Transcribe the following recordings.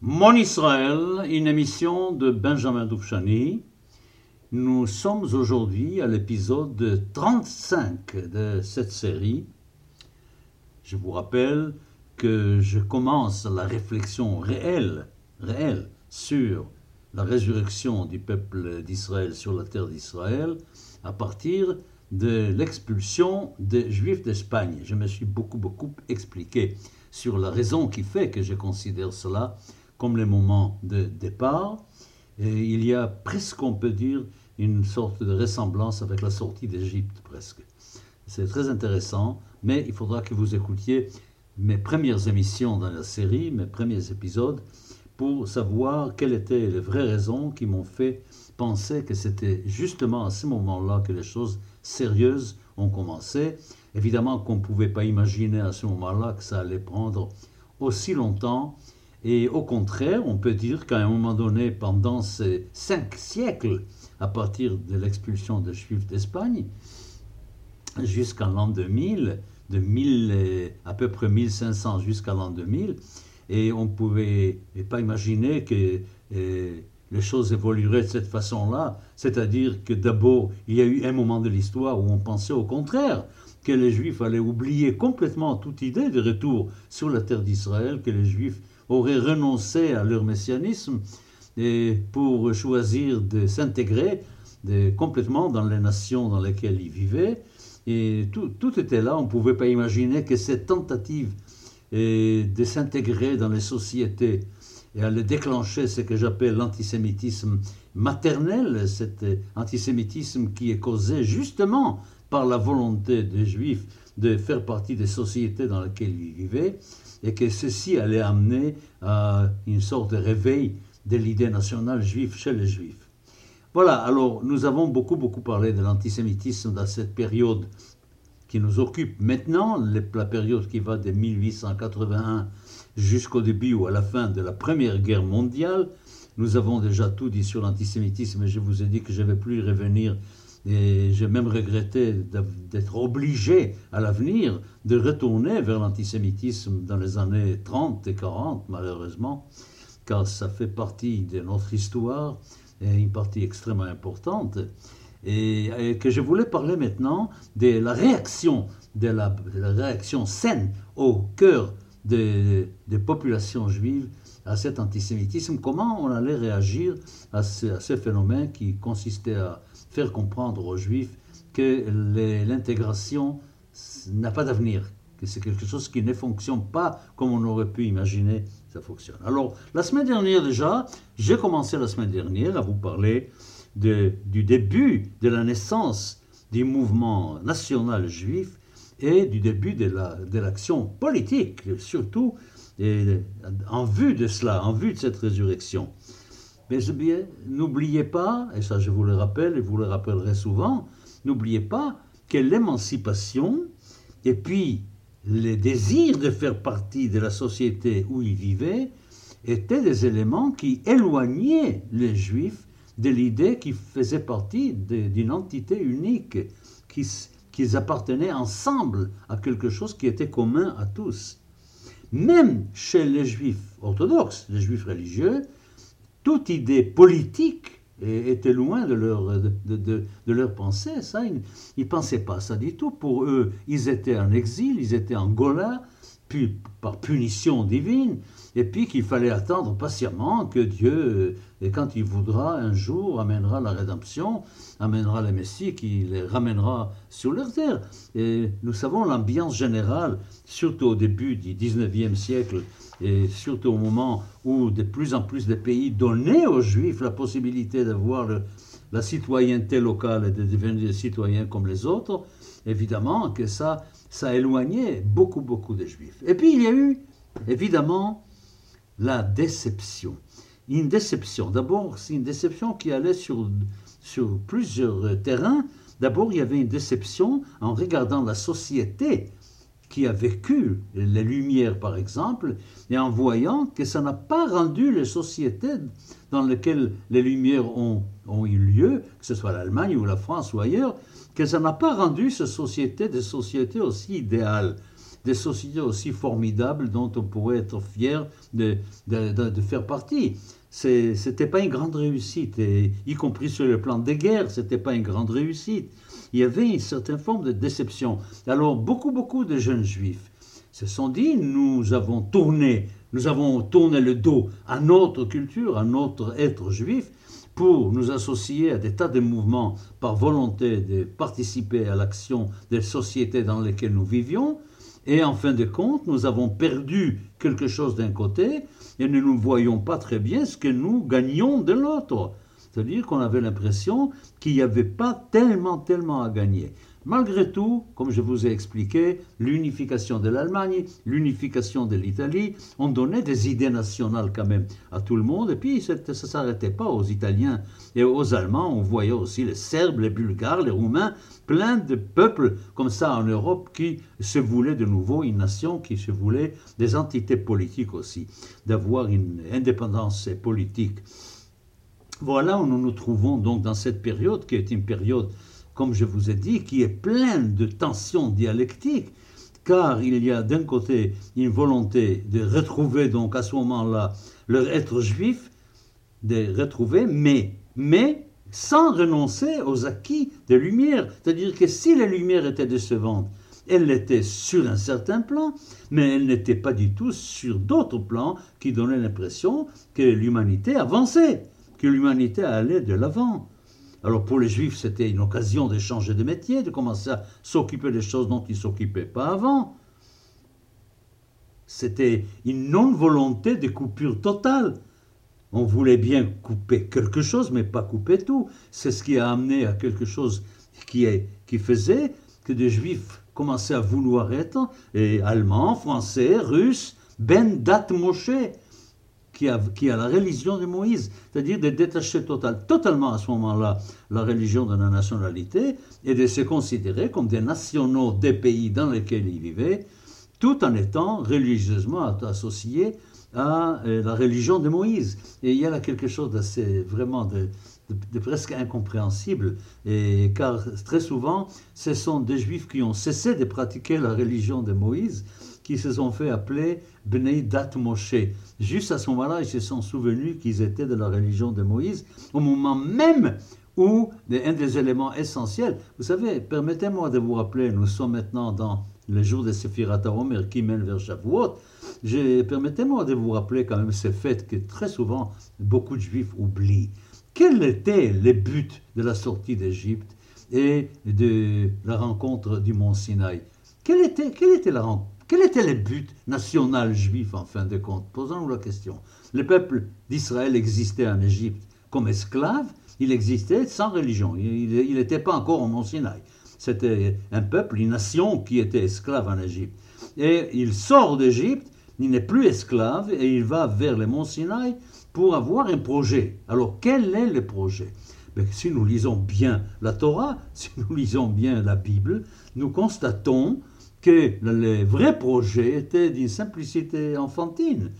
Mon Israël, une émission de Benjamin Doufchani. Nous sommes aujourd'hui à l'épisode 35 de cette série. Je vous rappelle que je commence la réflexion réelle, réelle sur la résurrection du peuple d'Israël sur la terre d'Israël à partir de l'expulsion des Juifs d'Espagne. Je me suis beaucoup, beaucoup expliqué sur la raison qui fait que je considère cela comme le moment de départ. Et il y a presque, on peut dire, une sorte de ressemblance avec la sortie d'Égypte, presque. C'est très intéressant, mais il faudra que vous écoutiez mes premières émissions dans la série, mes premiers épisodes, pour savoir quelles étaient les vraies raisons qui m'ont fait penser que c'était justement à ce moment-là que les choses sérieuses ont commencé. Évidemment qu'on ne pouvait pas imaginer à ce moment-là que ça allait prendre aussi longtemps. Et au contraire, on peut dire qu'à un moment donné, pendant ces cinq siècles, à partir de l'expulsion des Juifs d'Espagne, jusqu'à l'an 2000, de 1000, à peu près 1500 jusqu'à l'an 2000, et on ne pouvait pas imaginer que les choses évolueraient de cette façon-là. C'est-à-dire que d'abord, il y a eu un moment de l'histoire où on pensait au contraire que les Juifs allaient oublier complètement toute idée de retour sur la terre d'Israël, que les Juifs auraient renoncé à leur messianisme et pour choisir de s'intégrer complètement dans les nations dans lesquelles ils vivaient. Et tout, tout était là, on ne pouvait pas imaginer que cette tentative de s'intégrer dans les sociétés et le déclencher ce que j'appelle l'antisémitisme maternel, cet antisémitisme qui est causé justement par la volonté des Juifs de faire partie des sociétés dans lesquelles ils vivaient, et que ceci allait amener à une sorte de réveil de l'idée nationale juive chez les Juifs. Voilà, alors nous avons beaucoup, beaucoup parlé de l'antisémitisme dans cette période qui nous occupe maintenant, la période qui va de 1881 jusqu'au début ou à la fin de la Première Guerre mondiale. Nous avons déjà tout dit sur l'antisémitisme et je vous ai dit que je ne vais plus y revenir et j'ai même regretté d'être obligé à l'avenir de retourner vers l'antisémitisme dans les années 30 et 40, malheureusement, car ça fait partie de notre histoire et une partie extrêmement importante. Et, que je voulais parler maintenant de la réaction, de la, réaction saine au cœur des, populations juives à cet antisémitisme, comment on allait réagir à ce, phénomène qui consistait à faire comprendre aux juifs que l'intégration n'a pas d'avenir, que c'est quelque chose qui ne fonctionne pas comme on aurait pu imaginer ça fonctionne. Alors, la semaine dernière déjà, j'ai commencé la semaine dernière à vous parler du début de la naissance du mouvement national juif et du début de l'action politique, surtout en vue de cela, en vue de cette résurrection. Mais n'oubliez pas, et ça je vous le rappelle et vous le rappellerai souvent, n'oubliez pas que l'émancipation et puis les désirs de faire partie de la société où ils vivaient étaient des éléments qui éloignaient les juifs de l'idée qu'ils faisaient partie d'une entité unique, qu'ils appartenaient ensemble à quelque chose qui était commun à tous. Même chez les juifs orthodoxes, les juifs religieux, toute idée politique était loin de leur, de, leur pensée. Ça, ils ne pensaient pas ça du tout. Pour eux, ils étaient en exil, ils étaient en Gola, puis par punition divine et puis qu'il fallait attendre patiemment que Dieu, euh, et quand il voudra, un jour amènera la rédemption, amènera le Messie qui les ramènera sur leur terre. Et nous savons l'ambiance générale, surtout au début du 19e siècle, et surtout au moment où de plus en plus de pays donnaient aux Juifs la possibilité d'avoir la citoyenneté locale et de devenir des citoyens comme les autres, évidemment que ça, ça éloignait beaucoup, beaucoup des Juifs. Et puis il y a eu, évidemment, la déception. Une déception. D'abord, c'est une déception qui allait sur, sur plusieurs terrains. D'abord, il y avait une déception en regardant la société qui a vécu les Lumières, par exemple, et en voyant que ça n'a pas rendu les sociétés dans lesquelles les Lumières ont, eu lieu, que ce soit l'Allemagne ou la France ou ailleurs, que ça n'a pas rendu ces sociétés des sociétés aussi idéales. des sociétés aussi formidables dont on pourrait être fier de, faire partie. C'était pas une grande réussite, y compris sur le plan des guerres, c'était pas une grande réussite. Il y avait une certaine forme de déception. Alors beaucoup, beaucoup de jeunes juifs se sont dit, nous avons tourné, nous avons tourné le dos à notre culture, à notre être juif, pour nous associer à des tas de mouvements par volonté de participer à l'action des sociétés dans lesquelles nous vivions. Et en fin de compte, nous avons perdu quelque chose d'un côté et nous ne voyons pas très bien ce que nous gagnions de l'autre. C'est-à-dire qu'on avait l'impression qu'il n'y avait pas tellement, tellement à gagner. Malgré tout, comme je vous ai expliqué, l'unification de l'Allemagne, l'unification de l'Italie ont donné des idées nationales quand même à tout le monde. Et puis, ça ne s'arrêtait pas aux Italiens et aux Allemands. On voyait aussi les Serbes, les Bulgares, les Roumains, plein de peuples comme ça en Europe qui se voulaient de nouveau une nation, qui se voulaient des entités politiques aussi, d'avoir une indépendance politique. Voilà où nous nous trouvons donc dans cette période qui est une période comme je vous ai dit, qui est plein de tensions dialectiques, car il y a d'un côté une volonté de retrouver donc à ce moment-là leur être juif, de retrouver, mais, mais sans renoncer aux acquis des Lumières. C'est-à-dire que si les Lumières étaient décevantes, elles étaient sur un certain plan, mais elles n'étaient pas du tout sur d'autres plans qui donnaient l'impression que l'humanité avançait, que l'humanité allait de l'avant. Alors pour les juifs, c'était une occasion de changer de métier, de commencer à s'occuper des choses dont ils ne s'occupaient pas avant. C'était une non-volonté de coupure totale. On voulait bien couper quelque chose, mais pas couper tout. C'est ce qui a amené à quelque chose qui, faisait que des juifs commençaient à vouloir être et allemands, français, russes, ben dat Moshe qui a, la religion de Moïse, c'est-à-dire de détacher total, totalement à ce moment-là la religion de la nationalité et de se considérer comme des nationaux des pays dans lesquels ils vivaient, tout en étant religieusement associés à euh, la religion de Moïse. Et il y a là quelque chose d'assez vraiment de, de, presque incompréhensible, et, car très souvent, ce sont des juifs qui ont cessé de pratiquer la religion de Moïse qui se sont fait appeler Bnei Dat Moshe. Juste à ce moment-là, ils se sont souvenus qu'ils étaient de la religion de Moïse, au moment même où un des éléments essentiels, vous savez, permettez-moi de vous rappeler, nous sommes maintenant dans le jour de Sephirat Omer qui mène vers Shavuot. Permettez-moi de vous rappeler quand même ce fait que très souvent beaucoup de juifs oublient. Quel était le but de la sortie d'Égypte et de la rencontre du mont Sinaï? Quelle était, quelle était la rencontre quel était le but national juif en fin de compte? Posons-nous la question. Le peuple d'Israël existait en Égypte comme esclave, il existait sans religion, il n'était pas encore au Mont Sinaï. C'était un peuple, une nation qui était esclave en Égypte. Et il sort d'Égypte, il n'est plus esclave et il va vers le Mont Sinaï pour avoir un projet. Alors quel est le projet? Ben, Si nous lisons bien la Torah, si nous lisons bien la Bible, nous constatons que le vrai projet était d'une simplicité enfantine,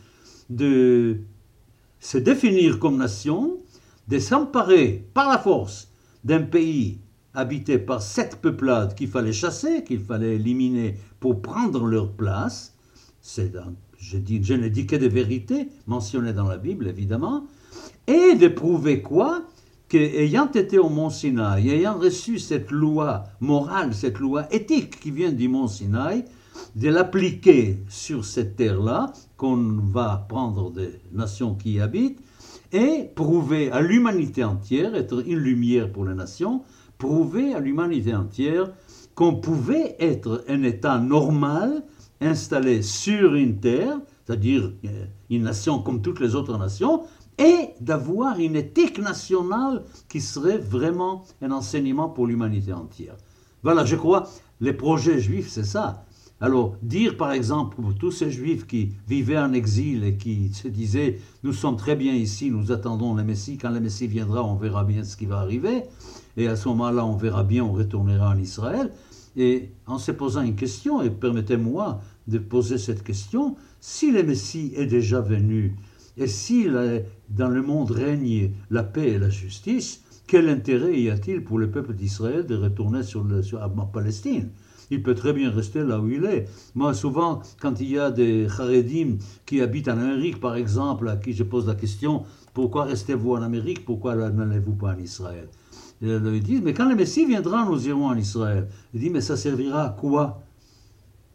de se définir comme nation, de s'emparer par la force d'un pays habité par sept peuplades qu'il fallait chasser, qu'il fallait éliminer pour prendre leur place. C'est je, dis, je ne dis que des vérités mentionnées dans la Bible, évidemment. Et de prouver quoi? Qu'ayant été au mont Sinaï, ayant reçu cette loi morale, cette loi éthique qui vient du mont Sinaï, de l'appliquer sur cette terre-là, qu'on va prendre des nations qui y habitent, et prouver à l'humanité entière, être une lumière pour les nations, prouver à l'humanité entière qu'on pouvait être un État normal installé sur une terre, c'est-à-dire euh, une nation comme toutes les autres nations, et d'avoir une éthique nationale qui serait vraiment un enseignement pour l'humanité entière. Voilà, je crois, les projets juifs, c'est ça. Alors, dire par exemple pour tous ces juifs qui vivaient en exil et qui se disaient Nous sommes très bien ici, nous attendons le Messie, quand le Messie viendra, on verra bien ce qui va arriver, et à ce moment-là, on verra bien, on retournera en Israël. Et en se posant une question, et permettez-moi de poser cette question si le Messie est déjà venu, et si dans le monde règne la paix et la justice, quel intérêt y a-t-il pour le peuple d'Israël de retourner sur, le, sur Palestine? Il peut très bien rester là où il est. Moi, souvent, quand il y a des Haredim qui habitent en Amérique, par exemple, à qui je pose la question, pourquoi restez-vous en Amérique? Pourquoi n'allez-vous pas en Israël? Ils disent, mais quand le Messie viendra, nous irons en Israël. Il dit, mais ça servira à quoi?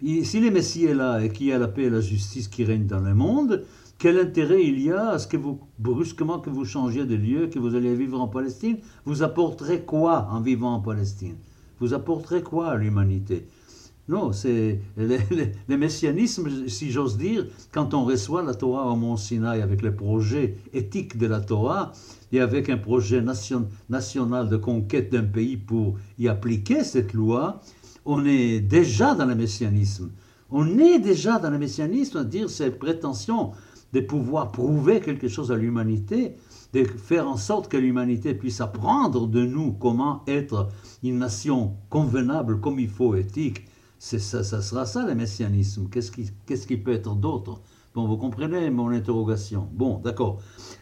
Si le Messie est là et qu'il y a la paix et la justice qui règnent dans le monde, quel intérêt il y a à ce que vous, brusquement, que vous changiez de lieu, que vous alliez vivre en Palestine? Vous apporterez quoi en vivant en Palestine? Vous apporterez quoi à l'humanité? Non, c'est le, messianisme, si j'ose dire, quand on reçoit la Torah au Mont Sinaï avec le projet éthique de la Torah et avec un projet national de conquête d'un pays pour y appliquer cette loi, on est déjà dans le messianisme. On est déjà dans le messianisme, à dire cette prétention de pouvoir prouver quelque chose à l'humanité, de faire en sorte que l'humanité puisse apprendre de nous comment être une nation convenable comme il faut, éthique. C'est ça, ça sera ça le messianisme. Qu'est-ce qui, qu'est-ce qui peut être d'autre? Bon, vous comprenez mon interrogation. Bon, d'accord.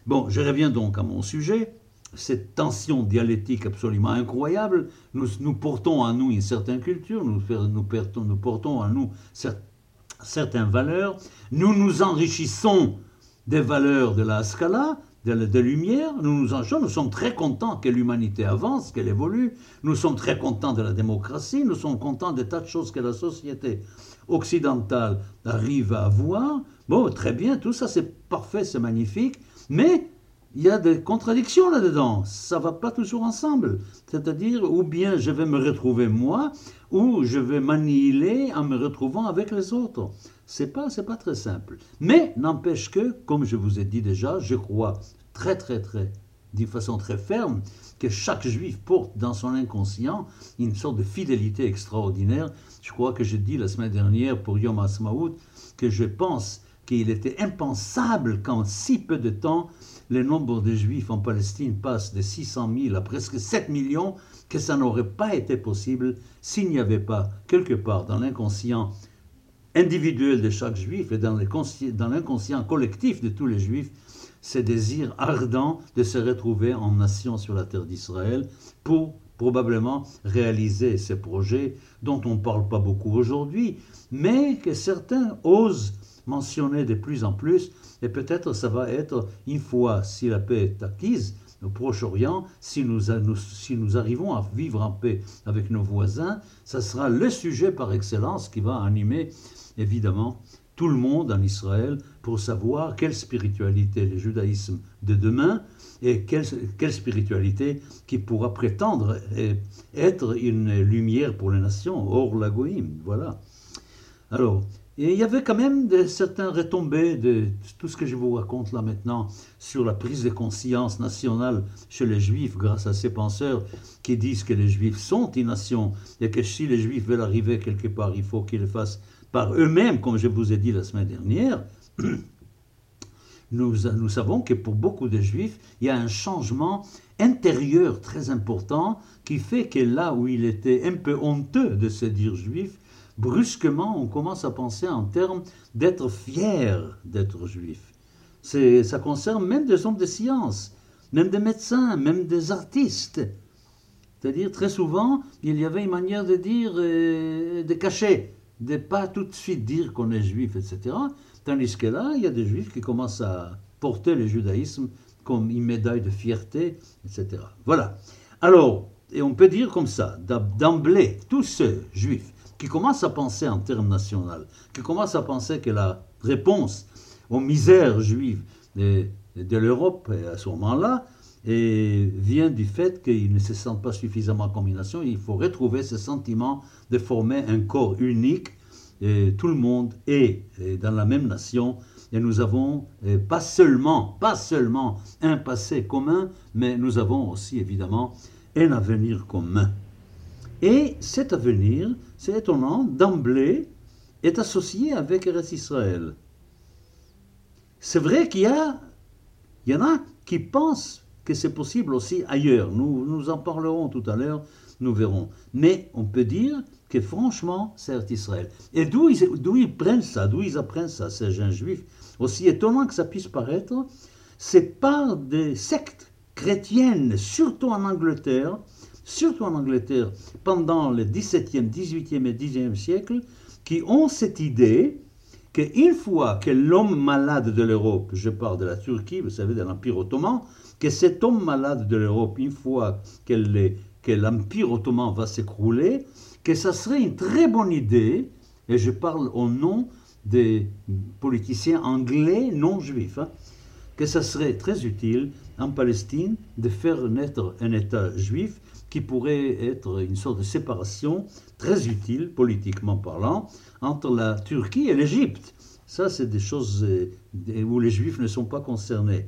Bon, je reviens donc à mon sujet. Cette tension dialectique absolument incroyable, nous, nous portons en nous une certaine culture, nous, nous, portons, nous portons en nous certaines valeurs, nous nous enrichissons des valeurs de la Scala, de, de lumière, nous nous en nous sommes très contents que l'humanité avance, qu'elle évolue, nous sommes très contents de la démocratie, nous sommes contents des tas de choses que la société occidentale arrive à avoir. Bon, très bien, tout ça c'est parfait, c'est magnifique, mais il y a des contradictions là-dedans. Ça va pas toujours ensemble. C'est-à-dire, ou bien je vais me retrouver moi, ou je vais m'annihiler en me retrouvant avec les autres. C'est pas, c'est pas très simple. Mais n'empêche que, comme je vous ai dit déjà, je crois très, très, très, d'une façon très ferme, que chaque juif porte dans son inconscient une sorte de fidélité extraordinaire. Je crois que j'ai dit la semaine dernière pour Yom Ha'asmaout que je pense qu'il était impensable qu'en si peu de temps, le nombre de juifs en Palestine passe de 600 000 à presque 7 millions, que ça n'aurait pas été possible s'il n'y avait pas, quelque part dans l'inconscient individuel de chaque juif et dans l'inconscient collectif de tous les juifs, ce désir ardent de se retrouver en nation sur la terre d'Israël pour probablement réaliser ces projets dont on ne parle pas beaucoup aujourd'hui, mais que certains osent mentionner de plus en plus, et peut-être ça va être une fois, si la paix est acquise, au Proche-Orient, si nous, si nous arrivons à vivre en paix avec nos voisins, ça sera le sujet par excellence qui va animer évidemment tout le monde en Israël pour savoir quelle spiritualité le judaïsme de demain et quelle, quelle spiritualité qui pourra prétendre être une lumière pour les nations, hors la Voilà. Alors, et il y avait quand même certains retombées de tout ce que je vous raconte là maintenant sur la prise de conscience nationale chez les Juifs grâce à ces penseurs qui disent que les Juifs sont une nation et que si les Juifs veulent arriver quelque part, il faut qu'ils le fassent par eux-mêmes, comme je vous ai dit la semaine dernière. Nous, nous savons que pour beaucoup de Juifs, il y a un changement intérieur très important qui fait que là où il était un peu honteux de se dire juif, brusquement, on commence à penser en termes d'être fier d'être juif. Ça concerne même des hommes de science, même des médecins, même des artistes. C'est-à-dire, très souvent, il y avait une manière de dire, de cacher, de pas tout de suite dire qu'on est juif, etc. Tandis que là, il y a des juifs qui commencent à porter le judaïsme comme une médaille de fierté, etc. Voilà. Alors, et on peut dire comme ça, d'emblée, tous ceux juifs qui commence à penser en termes nationaux, qui commence à penser que la réponse aux misères juives de, l'Europe à ce moment-là vient du fait qu'ils ne se sentent pas suffisamment en combination. Il faut retrouver ce sentiment de former un corps unique. Tout le monde est dans la même nation et nous avons pas seulement, pas seulement un passé commun, mais nous avons aussi évidemment un avenir commun. Et cet avenir, c'est étonnant, d'emblée, est associé avec Eretz Israël. C'est vrai qu'il y, y en a qui pensent que c'est possible aussi ailleurs. Nous, nous en parlerons tout à l'heure, nous verrons. Mais on peut dire que franchement, c'est Israël. Et d'où ils, prennent ça, d'où ils apprennent ça, ces jeunes juifs, aussi étonnant que ça puisse paraître, c'est par des sectes chrétiennes, surtout en Angleterre, surtout en Angleterre, pendant le 17e, 18e et 10e siècle, qui ont cette idée qu'une fois que l'homme malade de l'Europe, je parle de la Turquie, vous savez, de l'Empire ottoman, que cet homme malade de l'Europe, une fois que l'Empire ottoman va s'écrouler, que ça serait une très bonne idée, et je parle au nom des politiciens anglais non juifs, hein, que ça serait très utile en Palestine de faire naître un État juif qui pourrait être une sorte de séparation très utile, politiquement parlant, entre la Turquie et l'Égypte. Ça, c'est des choses euh, où les Juifs ne sont pas concernés.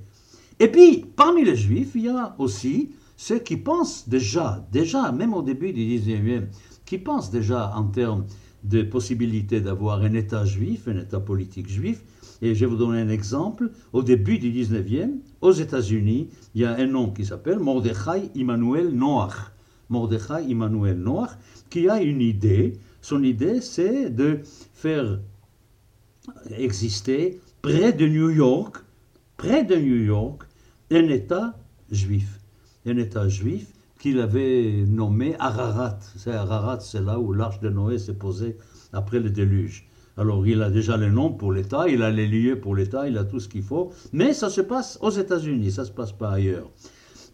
Et puis, parmi les Juifs, il y a aussi ceux qui pensent déjà, déjà, même au début du 19e, qui pensent déjà en termes de possibilité d'avoir un État juif, un État politique juif. Et je vais vous donner un exemple. Au début du 19e, aux États-Unis, il y a un homme qui s'appelle Mordechai Immanuel Noach. Mordechai Immanuel Noach, qui a une idée. Son idée, c'est de faire exister près de New York, près de New York, un État juif. Un État juif qu'il avait nommé Ararat. C'est Ararat, c'est là où l'arche de Noé s'est posée après le déluge. Alors il a déjà le nom pour l'État, il a les lieux pour l'État, il a tout ce qu'il faut, mais ça se passe aux États-Unis, ça ne se passe pas ailleurs.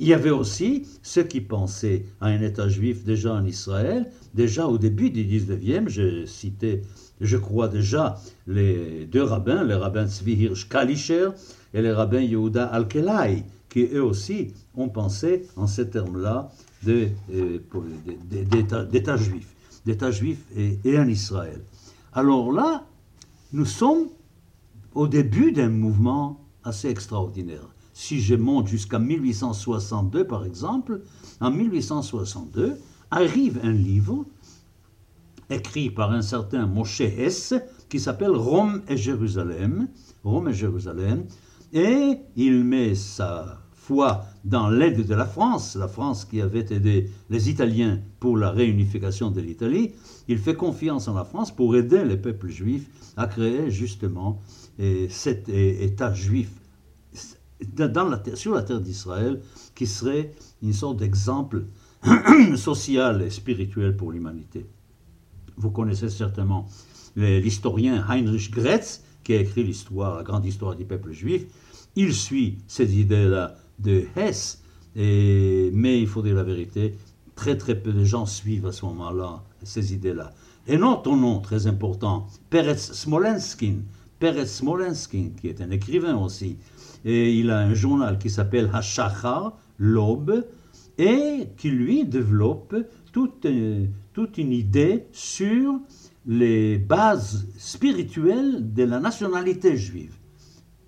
Il y avait aussi ceux qui pensaient à un État juif déjà en Israël, déjà au début du 19e, je citais, je crois déjà, les deux rabbins, les rabbins Tzvi Hirsch Kalischer et les rabbins Yehuda Alkelai, qui eux aussi ont pensé en ces termes-là euh, d'État juif, d'État juif et en Israël. Alors là, nous sommes au début d'un mouvement assez extraordinaire si je monte jusqu'à 1862 par exemple, en 1862 arrive un livre écrit par un certain Moshe Hess qui s'appelle Rome et Jérusalem, Rome et Jérusalem, et il met sa foi dans l'aide de la France, la France qui avait aidé les Italiens pour la réunification de l'Italie, il fait confiance en la France pour aider les peuples juifs à créer justement cet État juif sur la terre d'Israël, qui serait une sorte d'exemple social et spirituel pour l'humanité. Vous connaissez certainement l'historien Heinrich Gretz, qui a écrit l'histoire, la grande histoire du peuple juif. Il suit ces idées-là de Hess, et, mais il faut dire la vérité, très très peu de gens suivent à ce moment-là ces idées-là. Un autre nom très important, Peretz Smolenskin, Peretz Smolenskin, qui est un écrivain aussi, et il a un journal qui s'appelle Hashachar, l'aube, et qui lui développe toute, euh, toute une idée sur les bases spirituelles de la nationalité juive.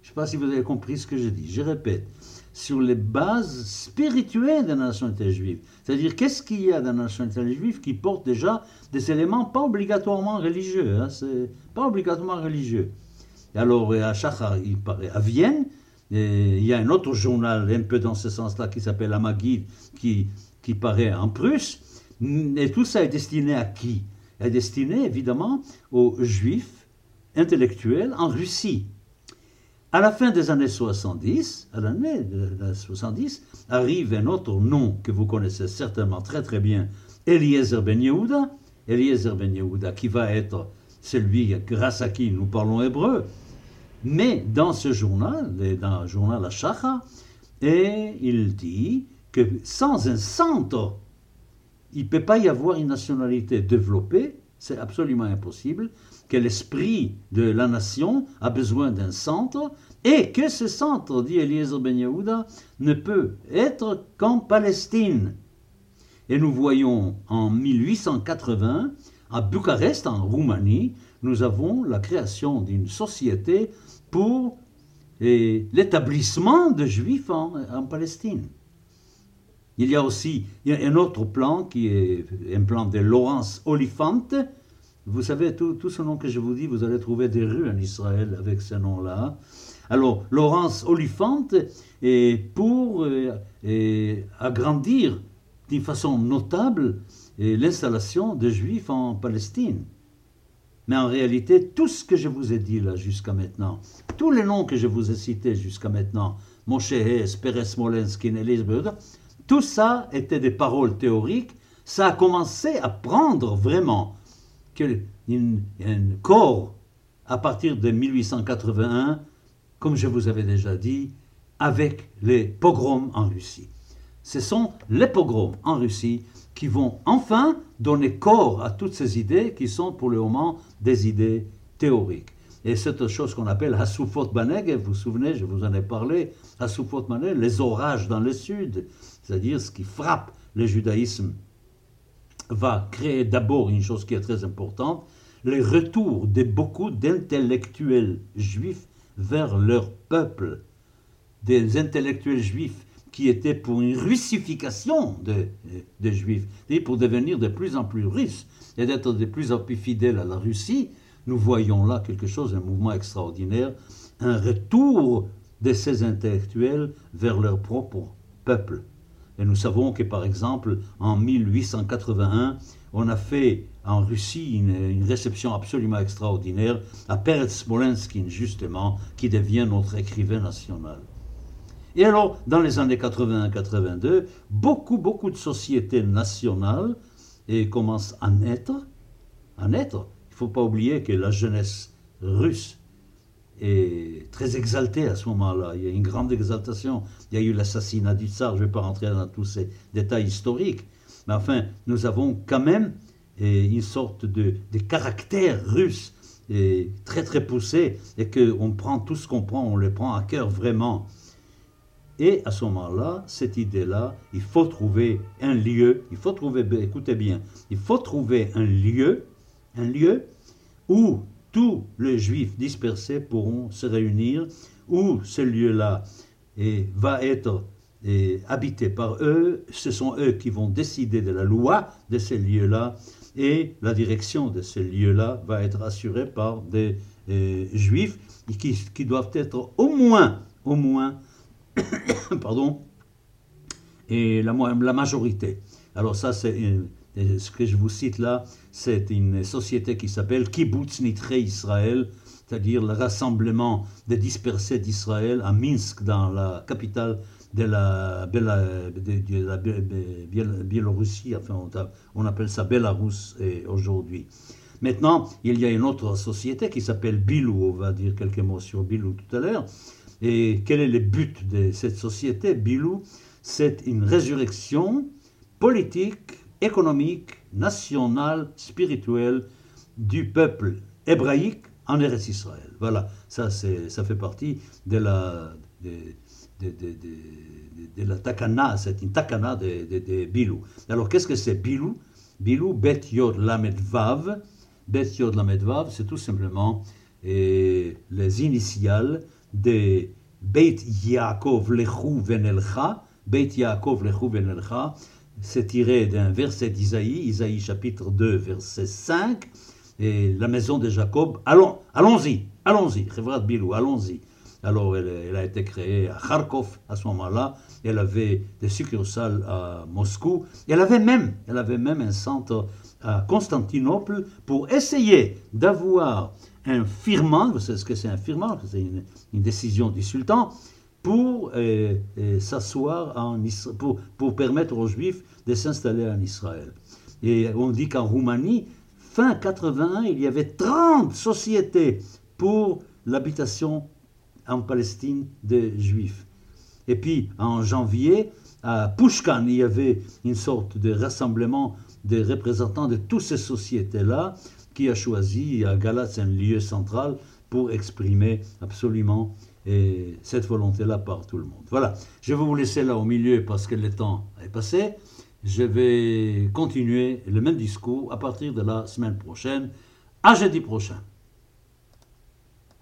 Je ne sais pas si vous avez compris ce que je dis. Je répète, sur les bases spirituelles de la nationalité juive. C'est-à-dire, qu'est-ce qu'il y a dans la nationalité juive qui porte déjà des éléments pas obligatoirement religieux. Hein, c'est pas obligatoirement religieux. Et alors, à Shachar, il paraît à Vienne, il y a un autre journal un peu dans ce sens-là qui s'appelle Amagid, qui, qui paraît en Prusse. Et tout ça est destiné à qui? Est destiné évidemment aux juifs intellectuels en Russie. À la fin des années 70, à l'année 70, arrive un autre nom que vous connaissez certainement très très bien, Eliezer Ben Yehuda. Eliezer Ben Yehuda, qui va être celui grâce à qui nous parlons hébreu, mais dans ce journal, dans le journal Ashacha, et il dit que sans un centre, il ne peut pas y avoir une nationalité développée, c'est absolument impossible, que l'esprit de la nation a besoin d'un centre, et que ce centre, dit Eliezer Ben Yehuda, ne peut être qu'en Palestine. Et nous voyons en 1880, à Bucarest, en Roumanie, nous avons la création d'une société pour l'établissement de juifs en, Palestine. Il y a aussi un autre plan qui est un plan de Laurence Oliphante. Vous savez, tout, ce nom que je vous dis, vous allez trouver des rues en Israël avec ce nom-là. Alors, Laurence Oliphante est pour euh, agrandir d'une façon notable l'installation de juifs en Palestine. Mais en réalité, tout ce que je vous ai dit là jusqu'à maintenant, tous les noms que je vous ai cités jusqu'à maintenant, Moshe Hess, Peres Smolensky, Elisabeth, Tout ça était des paroles théoriques. Ça a commencé à prendre vraiment un corps à partir de 1881, comme je vous avais déjà dit, avec les pogroms en Russie. Ce sont les pogroms en Russie qui vont enfin donner corps à toutes ces idées qui sont pour le moment des idées théoriques. Et cette chose qu'on appelle Hasufot Banegev, vous vous souvenez, je vous en ai parlé, Hasufot Banegev, les orages dans le sud, c'est-à-dire ce qui frappe le judaïsme, va créer d'abord une chose qui est très importante, les retours de beaucoup d'intellectuels juifs vers leur peuple des intellectuels juifs qui étaient pour une russification des juifs, et pour devenir de plus en plus russes et d'être de plus en plus fidèles à la Russie, nous voyons là quelque chose, un mouvement extraordinaire, un retour de ces intellectuels vers leur propre peuple. Et nous savons que, par exemple, en 1881, on a fait en Russie une, réception absolument extraordinaire à Peretz Smolensky, justement, qui devient notre écrivain national. Et alors, dans les années 81-82, beaucoup, beaucoup de sociétés nationales et commencent à naître. À naître. Il ne faut pas oublier que la jeunesse russe est très exaltée à ce moment-là. Il y a une grande exaltation. Il y a eu l'assassinat du tsar. Je ne vais pas rentrer dans tous ces détails historiques. Mais enfin, nous avons quand même eh, une sorte de, de caractère russe et très très poussé et qu'on prend tout ce qu'on prend, on le prend à cœur vraiment. Et à ce moment-là, cette idée-là, il faut trouver un lieu, il faut trouver, écoutez bien, il faut trouver un lieu, un lieu où tous les juifs dispersés pourront se réunir, où ce lieu-là va être habité par eux, ce sont eux qui vont décider de la loi de ces lieux-là, et la direction de ces lieux-là va être assurée par des euh, juifs qui doivent être au moins, au moins, pardon, et la, majorité. Alors ça, c'est ce que je vous cite là, c'est une société qui s'appelle Kibbutz Nitre Israël, c'est-à-dire le rassemblement des dispersés d'Israël à Minsk, dans la capitale de la, Biélorussie, enfin on, appelle ça Belarus aujourd'hui. Maintenant, il y a une autre société qui s'appelle Bilou, on va dire quelques mots sur Bilou tout à l'heure, et quel est le but de cette société Bilou? C'est une résurrection politique, économique, nationale, spirituelle du peuple hébraïque en Eretz Israël. Voilà, ça, ça fait partie de la, de, de, la takana, c'est une takana de, Bilou. Alors qu'est-ce que c'est Bilou? Bilou, Bet Yod Lamed Vav. Bet Yod Lamed Vav, c'est tout simplement et, les initiales des Beit Yaakov Lechu Venelcha, Beit Yaakov Lechu Venelcha, c'est tiré d'un verset d'Isaïe, Isaïe chapitre 2, verset 5, et la maison de Jacob, allons, allons-y, allons-y, Bilou, allons-y. Alors elle, a été créée à Kharkov à ce moment-là, elle avait des succursales à Moscou, elle avait même, elle avait même un centre à Constantinople pour essayer d'avoir un firman, vous savez ce que c'est un firman, c'est une, décision du sultan, pour euh, euh, s'asseoir en pour, pour permettre aux Juifs de s'installer en Israël. Et on dit qu'en Roumanie, fin 81, il y avait 30 sociétés pour l'habitation en Palestine des Juifs. Et puis en janvier, à Pushkan, il y avait une sorte de rassemblement des représentants de toutes ces sociétés-là a choisi à Galatz un lieu central pour exprimer absolument et cette volonté-là par tout le monde. Voilà, je vais vous laisser là au milieu parce que le temps est passé. Je vais continuer le même discours à partir de la semaine prochaine. À jeudi prochain.